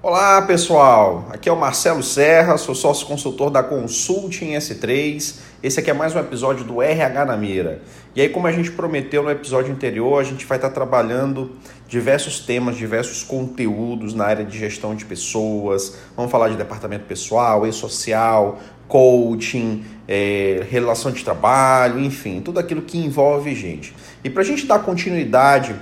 Olá pessoal, aqui é o Marcelo Serra, sou sócio consultor da Consulting S3. Esse aqui é mais um episódio do RH na Mira. E aí, como a gente prometeu no episódio anterior, a gente vai estar trabalhando diversos temas, diversos conteúdos na área de gestão de pessoas. Vamos falar de departamento pessoal, e-social, coaching, é, relação de trabalho, enfim, tudo aquilo que envolve gente. E para a gente dar continuidade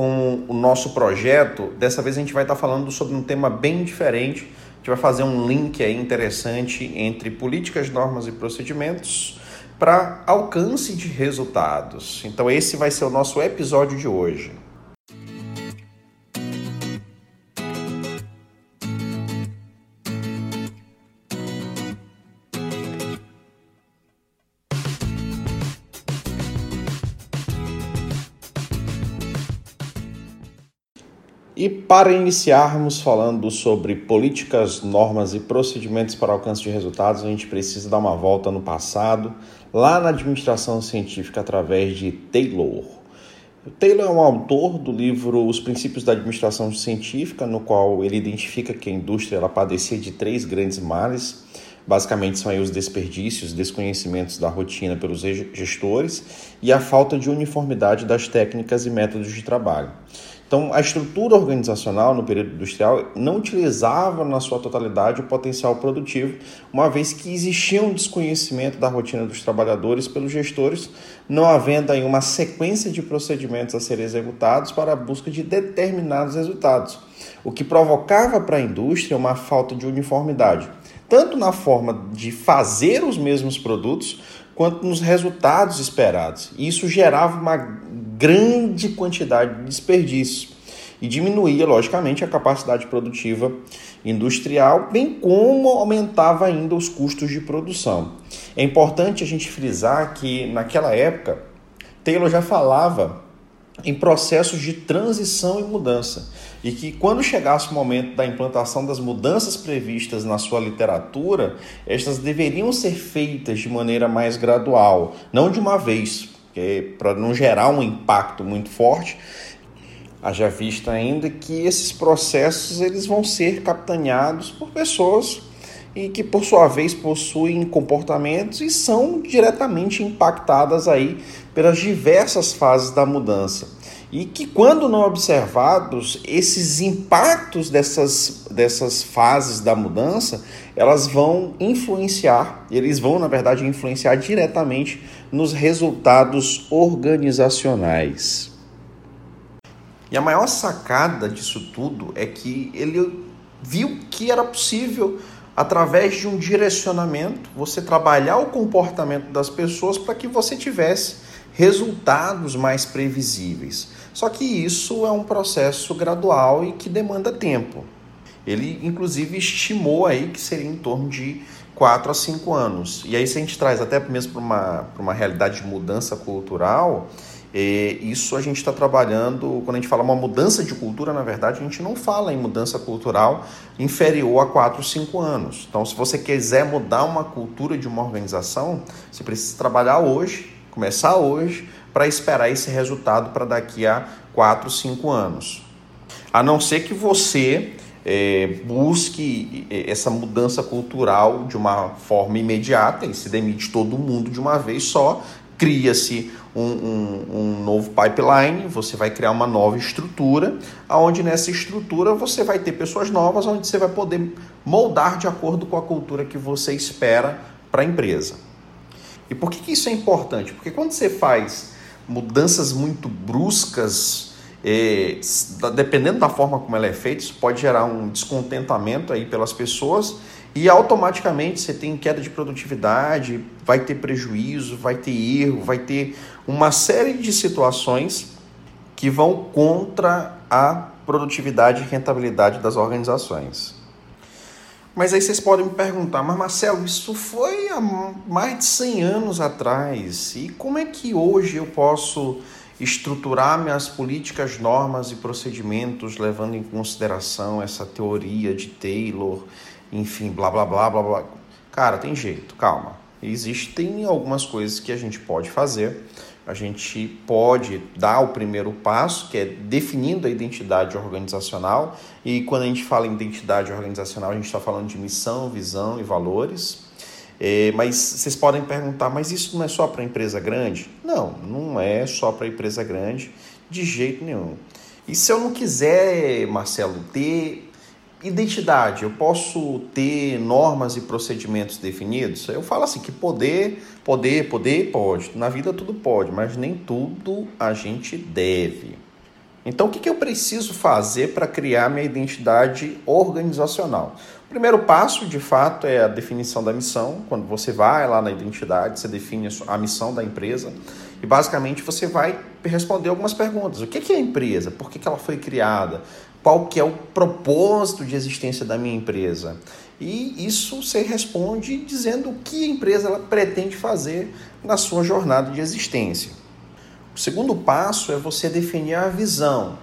com o nosso projeto, dessa vez a gente vai estar falando sobre um tema bem diferente. A gente vai fazer um link aí interessante entre políticas, normas e procedimentos para alcance de resultados. Então esse vai ser o nosso episódio de hoje. E para iniciarmos falando sobre políticas, normas e procedimentos para alcance de resultados, a gente precisa dar uma volta no passado, lá na administração científica, através de Taylor. O Taylor é um autor do livro Os Princípios da Administração Científica, no qual ele identifica que a indústria ela padecia de três grandes males. Basicamente são os desperdícios, desconhecimentos da rotina pelos gestores e a falta de uniformidade das técnicas e métodos de trabalho. Então, a estrutura organizacional no período industrial não utilizava na sua totalidade o potencial produtivo, uma vez que existia um desconhecimento da rotina dos trabalhadores pelos gestores, não havendo aí uma sequência de procedimentos a serem executados para a busca de determinados resultados, o que provocava para a indústria uma falta de uniformidade, tanto na forma de fazer os mesmos produtos, quanto nos resultados esperados. E isso gerava uma grande quantidade de desperdício e diminuía, logicamente, a capacidade produtiva industrial, bem como aumentava ainda os custos de produção. É importante a gente frisar que, naquela época, Taylor já falava em processos de transição e mudança, e que quando chegasse o momento da implantação das mudanças previstas na sua literatura, estas deveriam ser feitas de maneira mais gradual, não de uma vez, para não gerar um impacto muito forte, haja vista ainda que esses processos eles vão ser capitaneados por pessoas e que por sua vez possuem comportamentos e são diretamente impactadas aí pelas diversas fases da mudança. E que quando não observados, esses impactos dessas, dessas fases da mudança, elas vão influenciar, eles vão, na verdade, influenciar diretamente nos resultados organizacionais. E a maior sacada disso tudo é que ele viu que era possível, através de um direcionamento, você trabalhar o comportamento das pessoas para que você tivesse resultados mais previsíveis. Só que isso é um processo gradual e que demanda tempo. Ele, inclusive, estimou aí que seria em torno de 4 a 5 anos. E aí, se a gente traz até mesmo para uma, uma realidade de mudança cultural, é, isso a gente está trabalhando, quando a gente fala uma mudança de cultura, na verdade, a gente não fala em mudança cultural inferior a 4, 5 anos. Então, se você quiser mudar uma cultura de uma organização, você precisa trabalhar hoje, começar hoje, para esperar esse resultado para daqui a 4, 5 anos. A não ser que você é, busque é, essa mudança cultural de uma forma imediata e se demite todo mundo de uma vez só, cria-se um, um, um, novo pipeline, você vai criar uma nova estrutura, onde nessa estrutura você vai ter pessoas novas, onde você vai poder moldar de acordo com a cultura que você espera para a empresa. E por que, que isso é importante? Porque quando você faz mudanças muito bruscas é, dependendo da forma como ela é feita, isso pode gerar um descontentamento aí pelas pessoas e automaticamente você tem queda de produtividade, vai ter prejuízo, vai ter erro, vai ter uma série de situações que vão contra a produtividade e rentabilidade das organizações. Mas aí vocês podem me perguntar, mas Marcelo, isso foi há mais de 100 anos atrás, e como é que hoje eu posso estruturar minhas políticas, normas e procedimentos levando em consideração essa teoria de Taylor, enfim, blá blá blá blá blá. Cara, tem jeito, calma. Existem algumas coisas que a gente pode fazer a gente pode dar o primeiro passo, que é definindo a identidade organizacional. E quando a gente fala em identidade organizacional, a gente está falando de missão, visão e valores. É, mas vocês podem perguntar, mas isso não é só para empresa grande? Não, não é só para empresa grande, de jeito nenhum. E se eu não quiser, Marcelo, ter identidade, eu posso ter normas e procedimentos definidos? Eu falo assim que poder, poder, poder pode. Na vida tudo pode, mas nem tudo a gente deve. Então, o que, que eu preciso fazer para criar minha identidade organizacional? O primeiro passo, de fato, é a definição da missão. Quando você vai lá na identidade, você define a missão da empresa e, basicamente, você vai responder algumas perguntas. O que, que é a empresa? Por que, que ela foi criada? qual que é o propósito de existência da minha empresa. E isso você responde dizendo o que a empresa ela pretende fazer na sua jornada de existência. O segundo passo é você definir a visão.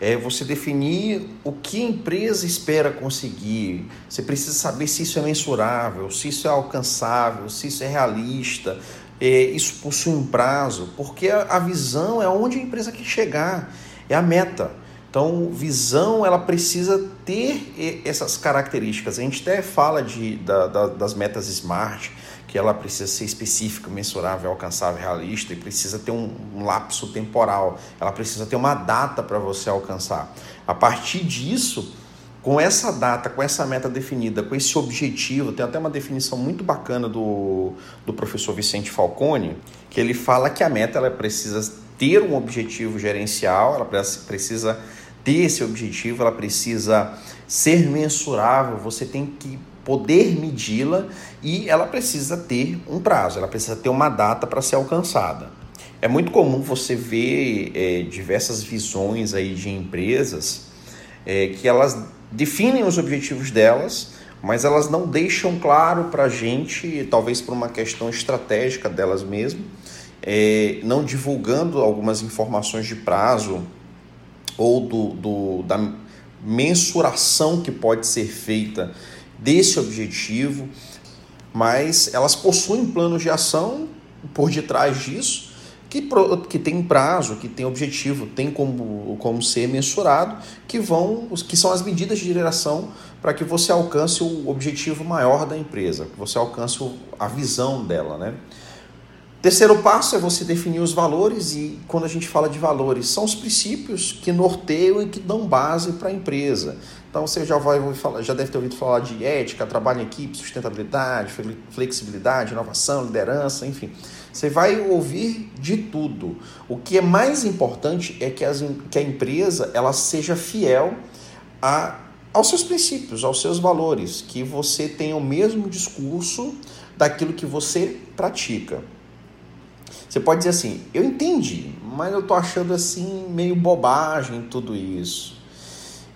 É você definir o que a empresa espera conseguir. Você precisa saber se isso é mensurável, se isso é alcançável, se isso é realista, é, isso possui um prazo, porque a visão é onde a empresa quer chegar, é a meta. Então, visão ela precisa ter essas características. A gente até fala de, da, da, das metas SMART, que ela precisa ser específica, mensurável, alcançável, realista e precisa ter um, um lapso temporal. Ela precisa ter uma data para você alcançar. A partir disso, com essa data, com essa meta definida, com esse objetivo, tem até uma definição muito bacana do, do professor Vicente Falcone, que ele fala que a meta ela precisa ter um objetivo gerencial, ela precisa ter esse objetivo, ela precisa ser mensurável, você tem que poder medi-la e ela precisa ter um prazo, ela precisa ter uma data para ser alcançada. É muito comum você ver é, diversas visões aí de empresas é, que elas definem os objetivos delas, mas elas não deixam claro para a gente, talvez por uma questão estratégica delas mesmo, é, não divulgando algumas informações de prazo ou do, do, da mensuração que pode ser feita desse objetivo, mas elas possuem planos de ação por detrás disso que, que tem prazo, que tem objetivo, tem como, como ser mensurado, que vão, que são as medidas de direção para que você alcance o objetivo maior da empresa, que você alcance a visão dela, né? Terceiro passo é você definir os valores e quando a gente fala de valores, são os princípios que norteiam e que dão base para a empresa. Então você já vai falar, já deve ter ouvido falar de ética, trabalho em equipe, sustentabilidade, flexibilidade, inovação, liderança, enfim. Você vai ouvir de tudo. O que é mais importante é que, as, que a empresa ela seja fiel a, aos seus princípios, aos seus valores, que você tenha o mesmo discurso daquilo que você pratica. Você pode dizer assim, eu entendi, mas eu tô achando assim meio bobagem tudo isso.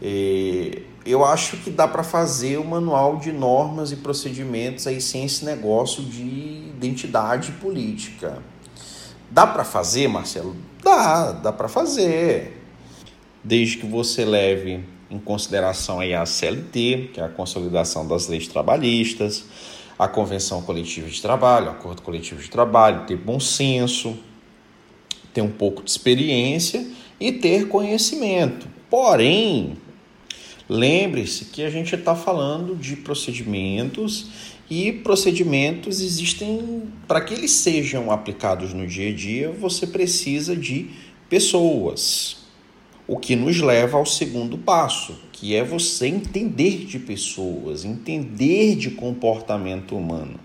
E eu acho que dá para fazer o manual de normas e procedimentos aí sem esse negócio de identidade política. Dá para fazer, Marcelo? Dá, dá para fazer. Desde que você leve em consideração aí a CLT, que é a consolidação das leis trabalhistas, a convenção coletiva de trabalho, o acordo coletivo de trabalho, ter bom senso, ter um pouco de experiência e ter conhecimento. Porém, lembre-se que a gente está falando de procedimentos e procedimentos existem para que eles sejam aplicados no dia a dia, você precisa de pessoas. O que nos leva ao segundo passo, que é você entender de pessoas, entender de comportamento humano.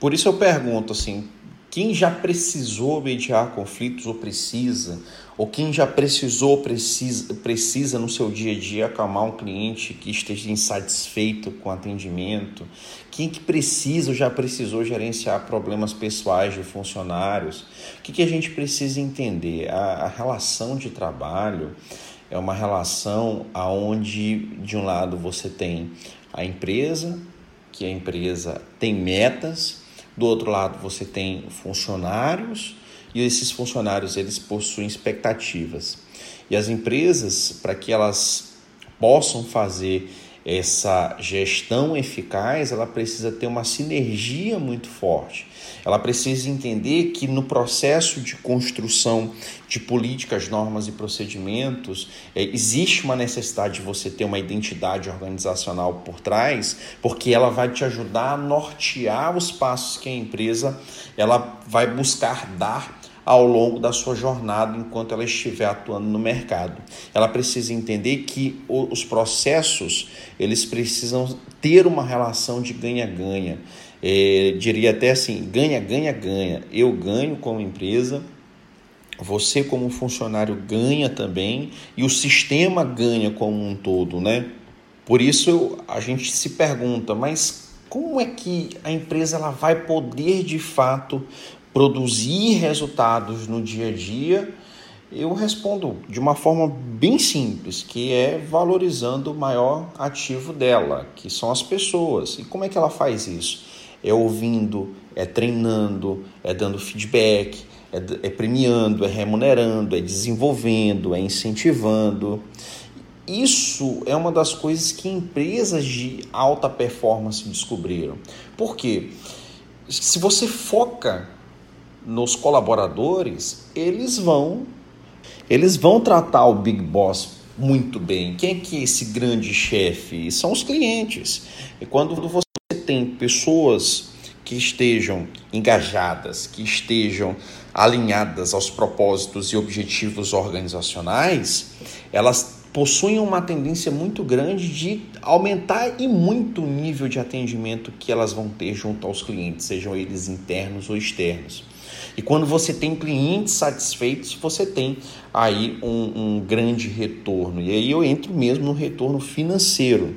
Por isso eu pergunto assim, quem já precisou mediar conflitos ou precisa, ou quem já precisou precisa, precisa no seu dia a dia acalmar um cliente que esteja insatisfeito com o atendimento, quem que precisa ou já precisou gerenciar problemas pessoais de funcionários, o que, que a gente precisa entender? A, a relação de trabalho é uma relação aonde de um lado você tem a empresa, que a empresa tem metas, do outro lado você tem funcionários e esses funcionários eles possuem expectativas. E as empresas, para que elas possam fazer essa gestão eficaz, ela precisa ter uma sinergia muito forte. Ela precisa entender que no processo de construção de políticas, normas e procedimentos, é, existe uma necessidade de você ter uma identidade organizacional por trás, porque ela vai te ajudar a nortear os passos que a empresa ela vai buscar dar ao longo da sua jornada enquanto ela estiver atuando no mercado. Ela precisa entender que os processos eles precisam ter uma relação de ganha-ganha. É, diria até assim, ganha, ganha, ganha. Eu ganho como empresa, você como funcionário ganha também e o sistema ganha como um todo, né? Por isso a gente se pergunta, mas como é que a empresa ela vai poder de fato produzir resultados no dia a dia? Eu respondo de uma forma bem simples, que é valorizando o maior ativo dela, que são as pessoas. E como é que ela faz isso? É ouvindo, é treinando, é dando feedback, é, é premiando, é remunerando, é desenvolvendo, é incentivando. Isso é uma das coisas que empresas de alta performance descobriram. Por quê? Se você foca nos colaboradores, eles vão eles vão tratar o Big Boss muito bem. Quem é que é esse grande chefe? São os clientes. E quando você tem pessoas que estejam engajadas, que estejam alinhadas aos propósitos e objetivos organizacionais, elas possuem uma tendência muito grande de aumentar e muito o nível de atendimento que elas vão ter junto aos clientes, sejam eles internos ou externos. E quando você tem clientes satisfeitos, você tem aí um, um grande retorno. E aí eu entro mesmo no retorno financeiro.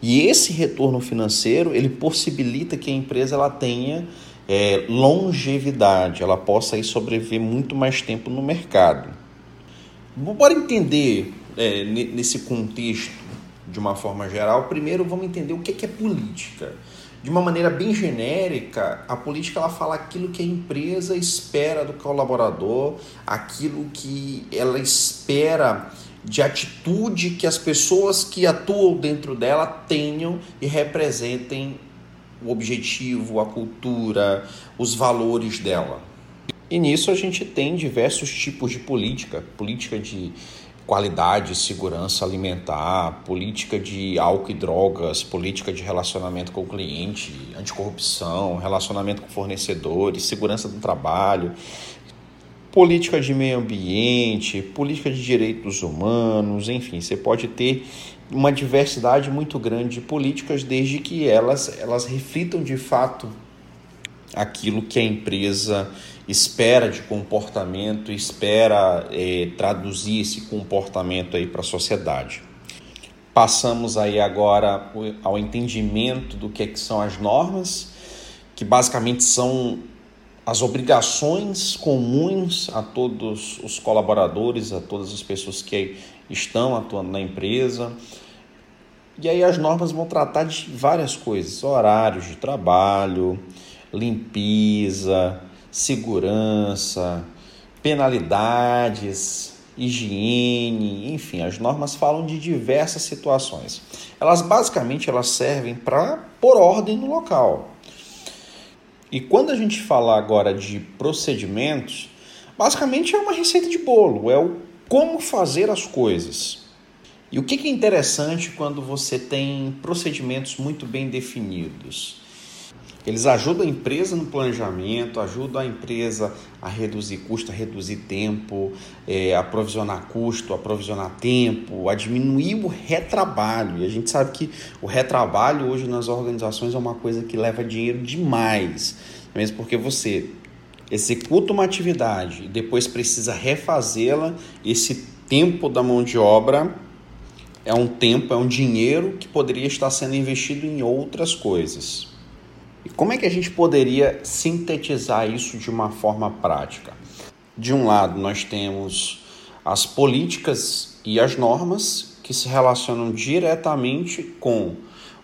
E esse retorno financeiro ele possibilita que a empresa ela tenha é, longevidade, ela possa aí sobreviver muito mais tempo no mercado. Bora entender é, nesse contexto de uma forma geral. Primeiro, vamos entender o que é política de uma maneira bem genérica, a política ela fala aquilo que a empresa espera do colaborador, aquilo que ela espera de atitude que as pessoas que atuam dentro dela tenham e representem o objetivo, a cultura, os valores dela. E nisso a gente tem diversos tipos de política, política de qualidade, segurança alimentar, política de álcool e drogas, política de relacionamento com o cliente, anticorrupção, relacionamento com fornecedores, segurança do trabalho, política de meio ambiente, política de direitos humanos, enfim, você pode ter uma diversidade muito grande de políticas desde que elas, elas reflitam de fato aquilo que a empresa espera de comportamento, espera é, traduzir esse comportamento aí para a sociedade. Passamos aí agora ao entendimento do que, é que são as normas, que basicamente são as obrigações comuns a todos os colaboradores, a todas as pessoas que estão atuando na empresa. E aí as normas vão tratar de várias coisas, horários de trabalho, limpeza, segurança, penalidades, higiene, enfim, as normas falam de diversas situações. Elas basicamente elas servem para pôr ordem no local. E quando a gente falar agora de procedimentos, basicamente é uma receita de bolo, é o como fazer as coisas. E o que é interessante quando você tem procedimentos muito bem definidos? Eles ajudam a empresa no planejamento, ajudam a empresa a reduzir custo, a reduzir tempo, é, a provisionar custo, a provisionar tempo, a diminuir o retrabalho. E a gente sabe que o retrabalho hoje nas organizações é uma coisa que leva dinheiro demais, mesmo porque você executa uma atividade e depois precisa refazê-la, esse tempo da mão de obra é um tempo, é um dinheiro que poderia estar sendo investido em outras coisas. E como é que a gente poderia sintetizar isso de uma forma prática? De um lado, nós temos as políticas e as normas que se relacionam diretamente com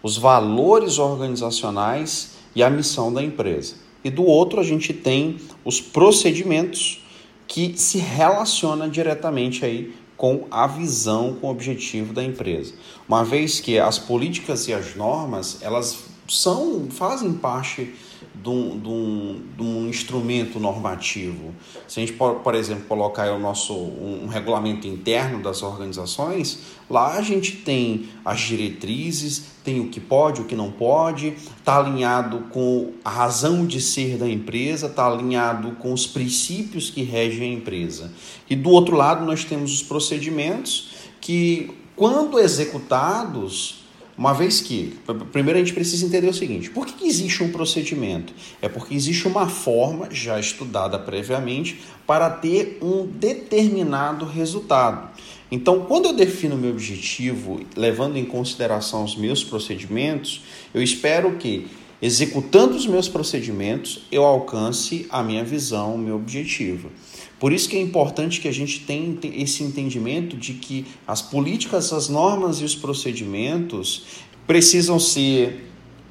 os valores organizacionais e a missão da empresa. E do outro, a gente tem os procedimentos que se relacionam diretamente aí com a visão, com o objetivo da empresa. Uma vez que as políticas e as normas, elas são, fazem parte de um, de, um, de um, instrumento normativo. Se a gente, por, por exemplo, colocar o nosso, um, um, regulamento interno das organizações, lá a gente tem as diretrizes, tem o que pode, o que não pode, está alinhado com a razão de ser da empresa, está alinhado com os princípios que regem a empresa. E do outro lado, nós temos os procedimentos que, quando executados, uma vez que, primeiro a gente precisa entender o seguinte: por que, existe um procedimento? É porque existe uma forma já estudada previamente para ter um determinado resultado. Então, quando eu defino meu objetivo, levando em consideração os meus procedimentos, eu espero que, executando os meus procedimentos, eu alcance a minha visão, o meu objetivo. Por isso que é importante que a gente tenha esse entendimento de que as políticas, as normas e os procedimentos precisam ser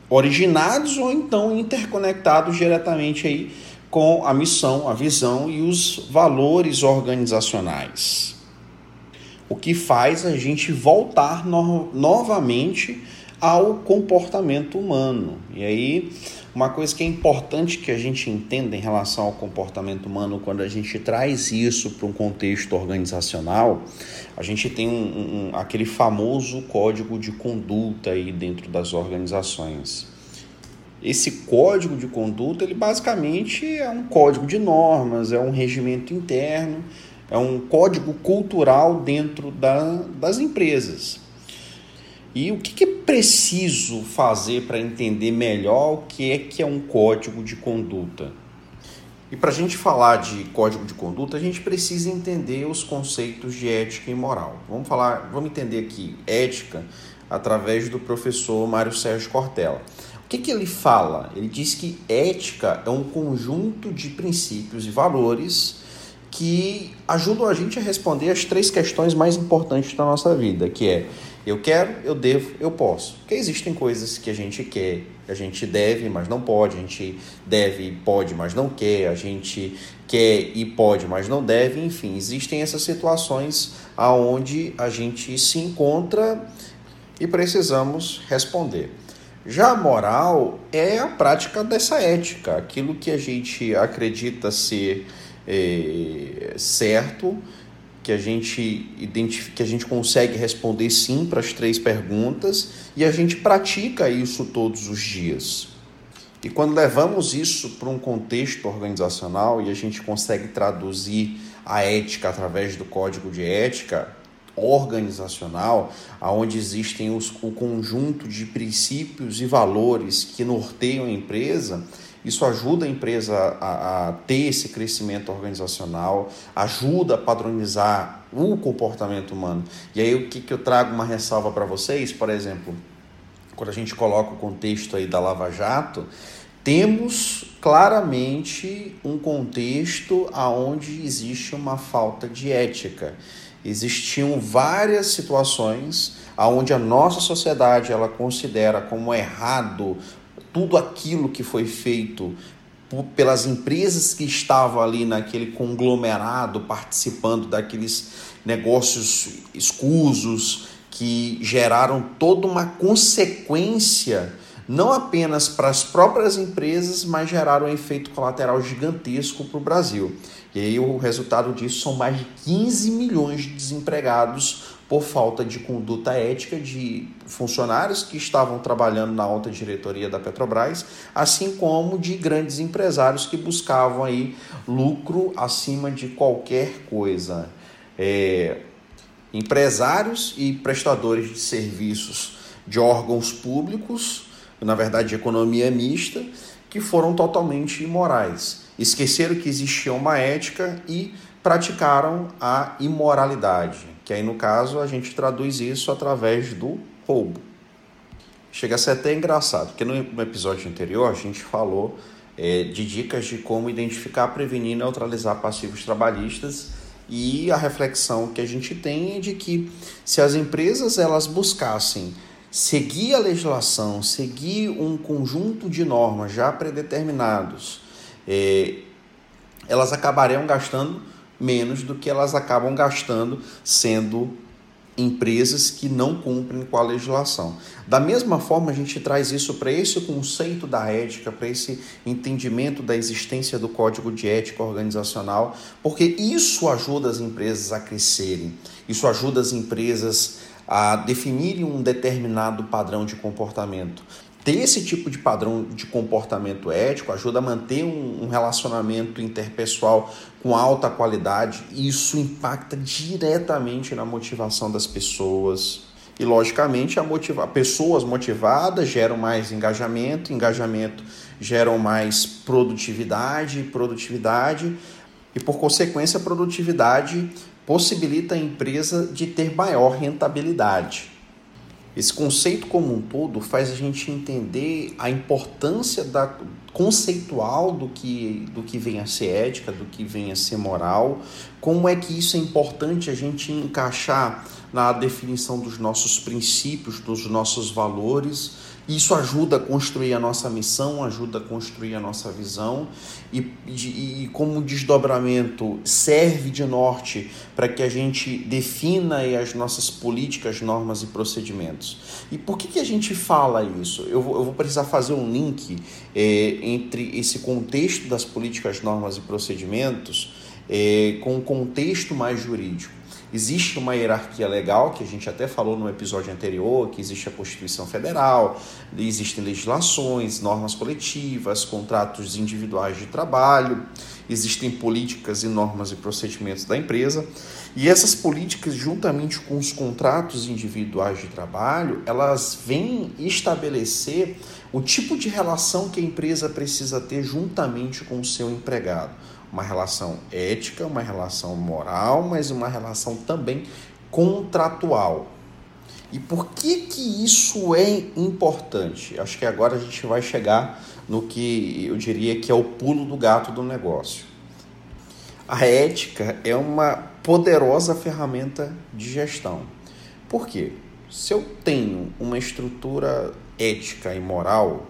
originados ou então interconectados diretamente aí com a missão, a visão e os valores organizacionais. O que faz a gente voltar no novamente ao comportamento humano. E aí uma coisa que é importante que a gente entenda em relação ao comportamento humano, quando a gente traz isso para um contexto organizacional, a gente tem um, um, aquele famoso código de conduta aí dentro das organizações. Esse código de conduta, ele basicamente é um código de normas, é um regimento interno, é um código cultural dentro da, das empresas. E o que, que é preciso fazer para entender melhor o que é que é um código de conduta? E para a gente falar de código de conduta, a gente precisa entender os conceitos de ética e moral. Vamos falar, vamos entender aqui ética através do professor Mário Sérgio Cortella. O que, que ele fala? Ele diz que ética é um conjunto de princípios e valores que ajudam a gente a responder as três questões mais importantes da nossa vida, que é eu quero, eu devo, eu posso. Porque existem coisas que a gente quer, a gente deve, mas não pode, a gente deve e pode, mas não quer, a gente quer e pode, mas não deve, enfim, existem essas situações aonde a gente se encontra e precisamos responder. Já a moral é a prática dessa ética, aquilo que a gente acredita ser é, certo que a gente identifica, que a gente consegue responder sim para as três perguntas e a gente pratica isso todos os dias. E quando levamos isso para um contexto organizacional e a gente consegue traduzir a ética através do código de ética organizacional, aonde existem os, o conjunto de princípios e valores que norteiam a empresa, isso ajuda a empresa a, a, ter esse crescimento organizacional, ajuda a padronizar o comportamento humano. E aí o que, que eu trago uma ressalva para vocês, por exemplo, quando a gente coloca o contexto aí da Lava Jato, temos claramente um contexto aonde existe uma falta de ética. Existiam várias situações aonde a nossa sociedade ela considera como errado tudo aquilo que foi feito pelas empresas que estavam ali naquele conglomerado participando daqueles negócios escusos que geraram toda uma consequência não apenas para as próprias empresas, mas geraram um efeito colateral gigantesco para o Brasil. E aí o resultado disso são mais de 15 milhões de desempregados por falta de conduta ética de funcionários que estavam trabalhando na alta diretoria da Petrobras, assim como de grandes empresários que buscavam aí lucro acima de qualquer coisa. É, empresários e prestadores de serviços de órgãos públicos, na verdade de economia mista, que foram totalmente imorais. Esqueceram que existia uma ética e praticaram a imoralidade que aí no caso a gente traduz isso através do roubo. Chega a ser até engraçado, porque no episódio anterior a gente falou é, de dicas de como identificar, prevenir e neutralizar passivos trabalhistas e a reflexão que a gente tem é de que se as empresas elas buscassem seguir a legislação, seguir um conjunto de normas já predeterminados, é, elas acabariam gastando menos do que elas acabam gastando sendo empresas que não cumprem com a legislação. Da mesma forma, a gente traz isso para esse conceito da ética, para esse entendimento da existência do código de ética organizacional, porque isso ajuda as empresas a crescerem, isso ajuda as empresas a definirem um determinado padrão de comportamento. Ter esse tipo de padrão de comportamento ético ajuda a manter um, relacionamento interpessoal com alta qualidade e isso impacta diretamente na motivação das pessoas. E, logicamente, a motiva pessoas motivadas geram mais engajamento, engajamento geram mais produtividade, produtividade, e, por consequência, produtividade possibilita a empresa de ter maior rentabilidade. Esse conceito como um todo faz a gente entender a importância da conceitual do que, do que vem a ser ética, do que vem a ser moral, como é que isso é importante a gente encaixar na definição dos nossos princípios, dos nossos valores isso ajuda a construir a nossa missão, ajuda a construir a nossa visão e, e, e como desdobramento serve de norte para que a gente defina as nossas políticas, normas e procedimentos. E por que, que a gente fala isso? Eu vou, eu vou precisar fazer um link é, entre esse contexto das políticas, normas e procedimentos é, com o contexto mais jurídico. Existe uma hierarquia legal, que a gente até falou no episódio anterior, que existe a Constituição Federal, existem legislações, normas coletivas, contratos individuais de trabalho, existem políticas e normas e procedimentos da empresa. E essas políticas, juntamente com os contratos individuais de trabalho, elas vêm estabelecer o tipo de relação que a empresa precisa ter juntamente com o seu empregado uma relação ética, uma relação moral, mas uma relação também contratual. E por que que isso é importante? Acho que agora a gente vai chegar no que eu diria que é o pulo do gato do negócio. A ética é uma poderosa ferramenta de gestão. Por quê? Se eu tenho uma estrutura ética e moral,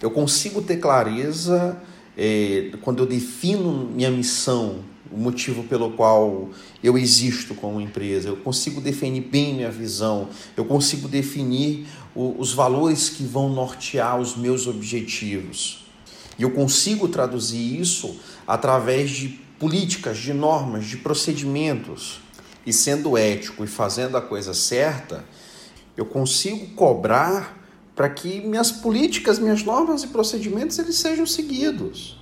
eu consigo ter clareza é, quando eu defino minha missão, o motivo pelo qual eu existo como empresa, eu consigo definir bem minha visão, eu consigo definir o, os valores que vão nortear os meus objetivos. E eu consigo traduzir isso através de políticas, de normas, de procedimentos. E sendo ético e fazendo a coisa certa, eu consigo cobrar para que minhas políticas, minhas normas e procedimentos eles sejam seguidos.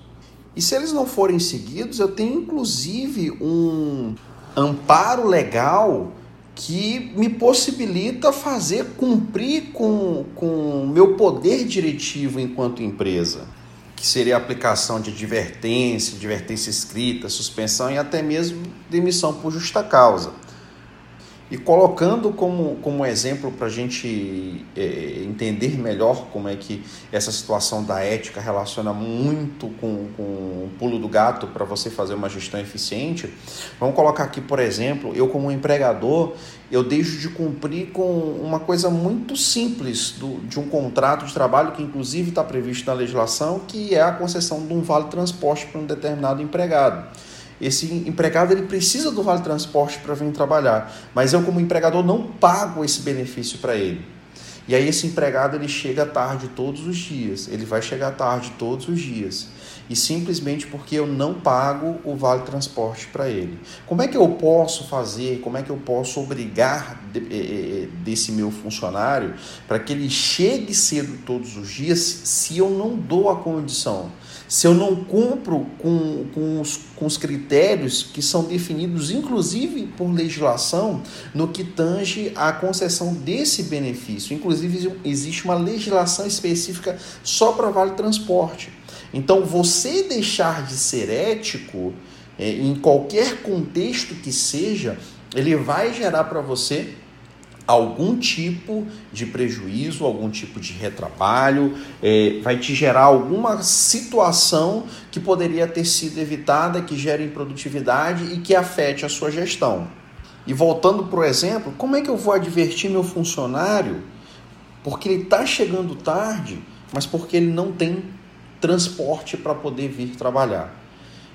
E se eles não forem seguidos, eu tenho inclusive um amparo legal que me possibilita fazer cumprir com o meu poder diretivo enquanto empresa, que seria a aplicação de advertência, advertência escrita, suspensão e até mesmo demissão por justa causa. E colocando como, como exemplo para a gente é, entender melhor como é que essa situação da ética relaciona muito com, com o pulo do gato para você fazer uma gestão eficiente, vamos colocar aqui, por exemplo, eu como empregador, eu deixo de cumprir com uma coisa muito simples do, de um contrato de trabalho que inclusive está previsto na legislação, que é a concessão de um vale transporte para um determinado empregado. Esse empregado ele precisa do vale transporte para vir trabalhar, mas eu como empregador não pago esse benefício para ele. E aí esse empregado ele chega tarde todos os dias, ele vai chegar tarde todos os dias. E simplesmente porque eu não pago o vale transporte para ele. Como é que eu posso fazer, como é que eu posso obrigar de, eh, eh, desse meu funcionário para que ele chegue cedo todos os dias se eu não dou a condição? se eu não cumpro com, com, os, com os critérios que são definidos, inclusive por legislação, no que tange à concessão desse benefício. Inclusive, existe uma legislação específica só para vale transporte. Então, você deixar de ser ético, é, em qualquer contexto que seja, ele vai gerar para você algum tipo de prejuízo, algum tipo de retrabalho, é, vai te gerar alguma situação que poderia ter sido evitada, que gere improdutividade e que afete a sua gestão. E voltando para o exemplo, como é que eu vou advertir meu funcionário porque ele está chegando tarde, mas porque ele não tem transporte para poder vir trabalhar?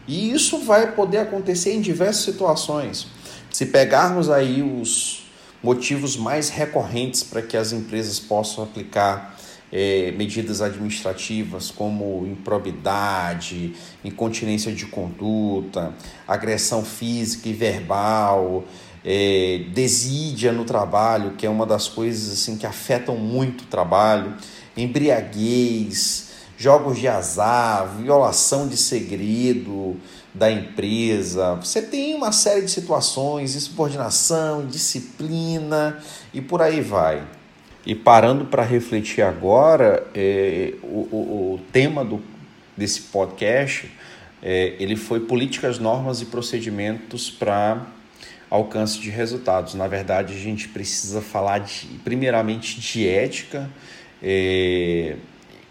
E isso vai poder acontecer em diversas situações. Se pegarmos aí os motivos mais recorrentes para que as empresas possam aplicar é, medidas administrativas como improbidade, incontinência de conduta, agressão física e verbal, é, desídia no trabalho, que é uma das coisas assim que afetam muito o trabalho, embriaguez, jogos de azar, violação de segredo da empresa. Você tem uma série de situações, insubordinação, disciplina e por aí vai. E parando para refletir agora, é, o, o, o, tema do, desse podcast é, ele foi políticas, normas e procedimentos para alcance de resultados. Na verdade, a gente precisa falar de, primeiramente de ética, é,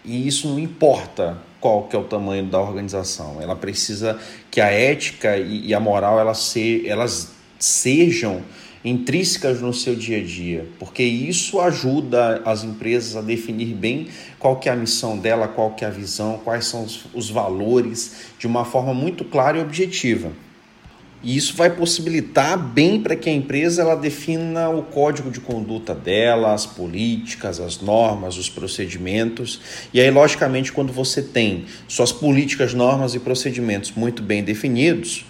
e isso não importa qual que é o tamanho da organização. Ela precisa que a ética e, a moral elas, se, elas sejam intrínsecas no seu dia a dia, porque isso ajuda as empresas a definir bem qual que é a missão dela, qual que é a visão, quais são os, os valores, de uma forma muito clara e objetiva. E isso vai possibilitar bem para que a empresa ela defina o código de conduta dela, as políticas, as normas, os procedimentos. E aí, logicamente, quando você tem suas políticas, normas e procedimentos muito bem definidos,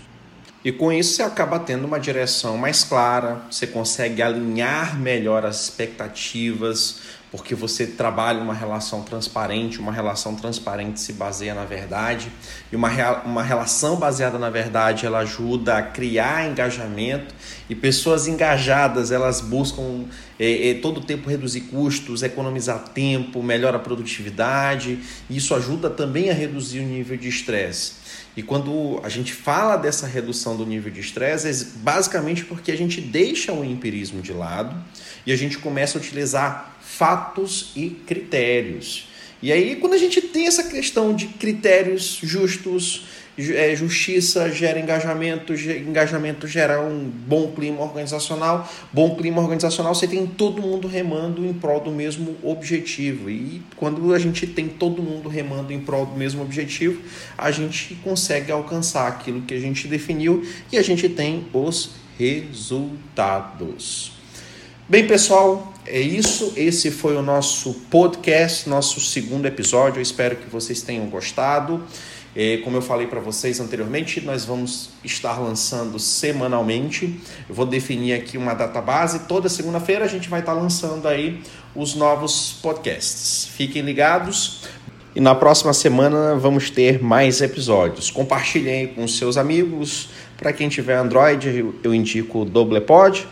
e com isso você acaba tendo uma direção mais clara, você consegue alinhar melhor as expectativas, porque você trabalha uma relação transparente, uma relação transparente se baseia na verdade, e uma, uma relação baseada na verdade ela ajuda a criar engajamento, e pessoas engajadas elas buscam é, é, todo o tempo reduzir custos, economizar tempo, melhora a produtividade, e isso ajuda também a reduzir o nível de estresse. E quando a gente fala dessa redução do nível de estresse, é basicamente porque a gente deixa o empirismo de lado e a gente começa a utilizar fatos e critérios. E aí, quando a gente tem essa questão de critérios justos, é, justiça gera engajamento, engajamento gera um bom clima organizacional, bom clima organizacional você tem todo mundo remando em prol do mesmo objetivo. E quando a gente tem todo mundo remando em prol do mesmo objetivo, a gente consegue alcançar aquilo que a gente definiu e a gente tem os resultados. Bem, pessoal, é isso. Esse foi o nosso podcast, nosso segundo episódio. Eu espero que vocês tenham gostado. É, como eu falei para vocês anteriormente, nós vamos estar lançando semanalmente. Eu vou definir aqui uma data base. Toda segunda-feira a gente vai estar lançando aí os novos podcasts. Fiquem ligados. E na próxima semana vamos ter mais episódios. Compartilhem com seus amigos. Para quem tiver Android, eu indico o Doblepod.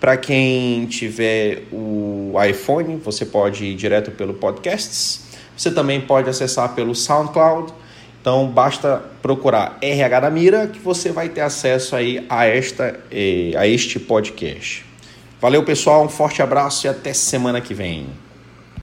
Para quem tiver o iPhone, você pode ir direto pelo Podcasts. Você também pode acessar pelo SoundCloud. Então basta procurar RH da Mira que você vai ter acesso aí a, esta, eh, a este podcast. Valeu pessoal, um forte abraço e até semana que vem.